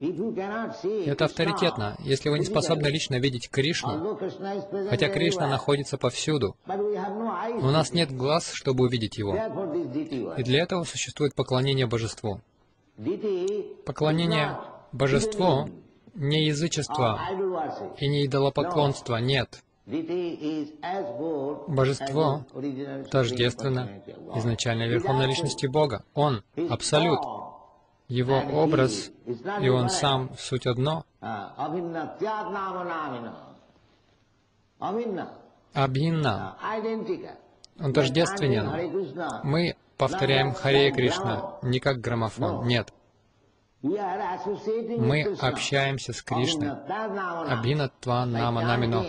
Это авторитетно, если вы не способны лично видеть Кришну, хотя Кришна находится повсюду. У нас нет глаз, чтобы увидеть Его. И для этого существует поклонение Божеству. Поклонение Божеству не язычество и не идолопоклонство, нет. Божество тождественно изначальной Верховной Личности Бога. Он — Абсолют. Его образ, и Он сам — суть одно. Абхинна. Он тождественен. Мы повторяем Харе Кришна не как граммофон, нет. Мы общаемся с Кришной. Абхинатва Нама Намино.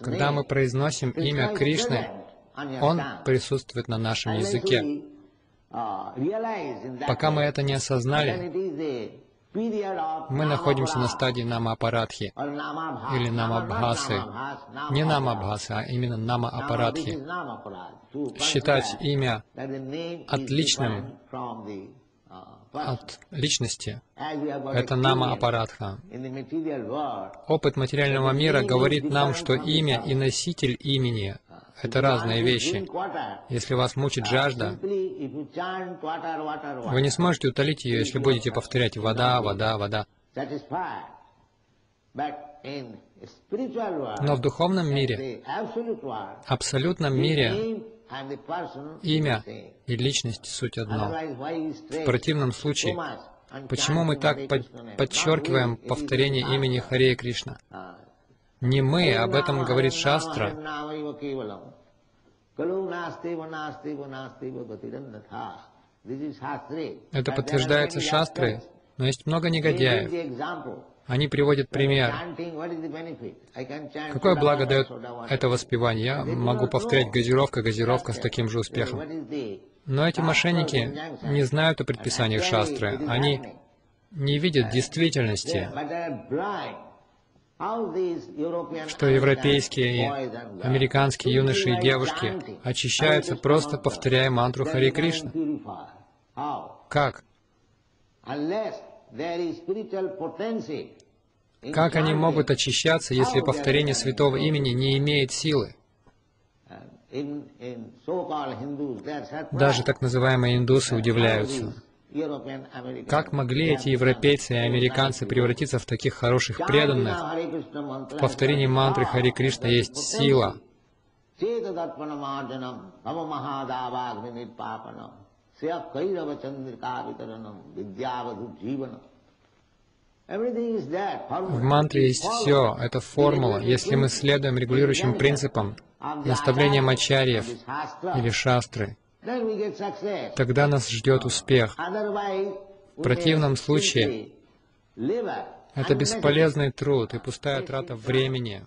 Когда мы произносим имя Кришны, Он присутствует на нашем языке. Пока мы это не осознали, мы находимся на стадии намапарадхи или намабхасы. Не намабхасы, а именно намаапарадхи. Считать имя отличным от личности. Это нама аппаратха. Опыт материального мира говорит нам, что имя и носитель имени — это разные вещи. Если вас мучит жажда, вы не сможете утолить ее, если будете повторять «вода, вода, вода». Но в духовном мире, абсолютном мире, Имя и личность — суть одно. В противном случае, почему мы так подчеркиваем повторение имени Харе Кришна? Не мы, об этом говорит Шастра. Это подтверждается Шастрой, но есть много негодяев, они приводят пример. Какое благо дает это воспевание? Я могу повторять газировка, газировка с таким же успехом. Но эти мошенники не знают о предписаниях шастры. Они не видят действительности, что европейские и американские юноши и девушки очищаются, просто повторяя мантру Хари Кришна. Как? Как они могут очищаться, если повторение святого имени не имеет силы? Даже так называемые индусы удивляются. Как могли эти европейцы и американцы превратиться в таких хороших преданных? В повторении мантры Хари Кришна есть сила. В мантре есть все, это формула. Если мы следуем регулирующим принципам, наставлениям ачарьев или шастры, тогда нас ждет успех. В противном случае это бесполезный труд и пустая трата времени.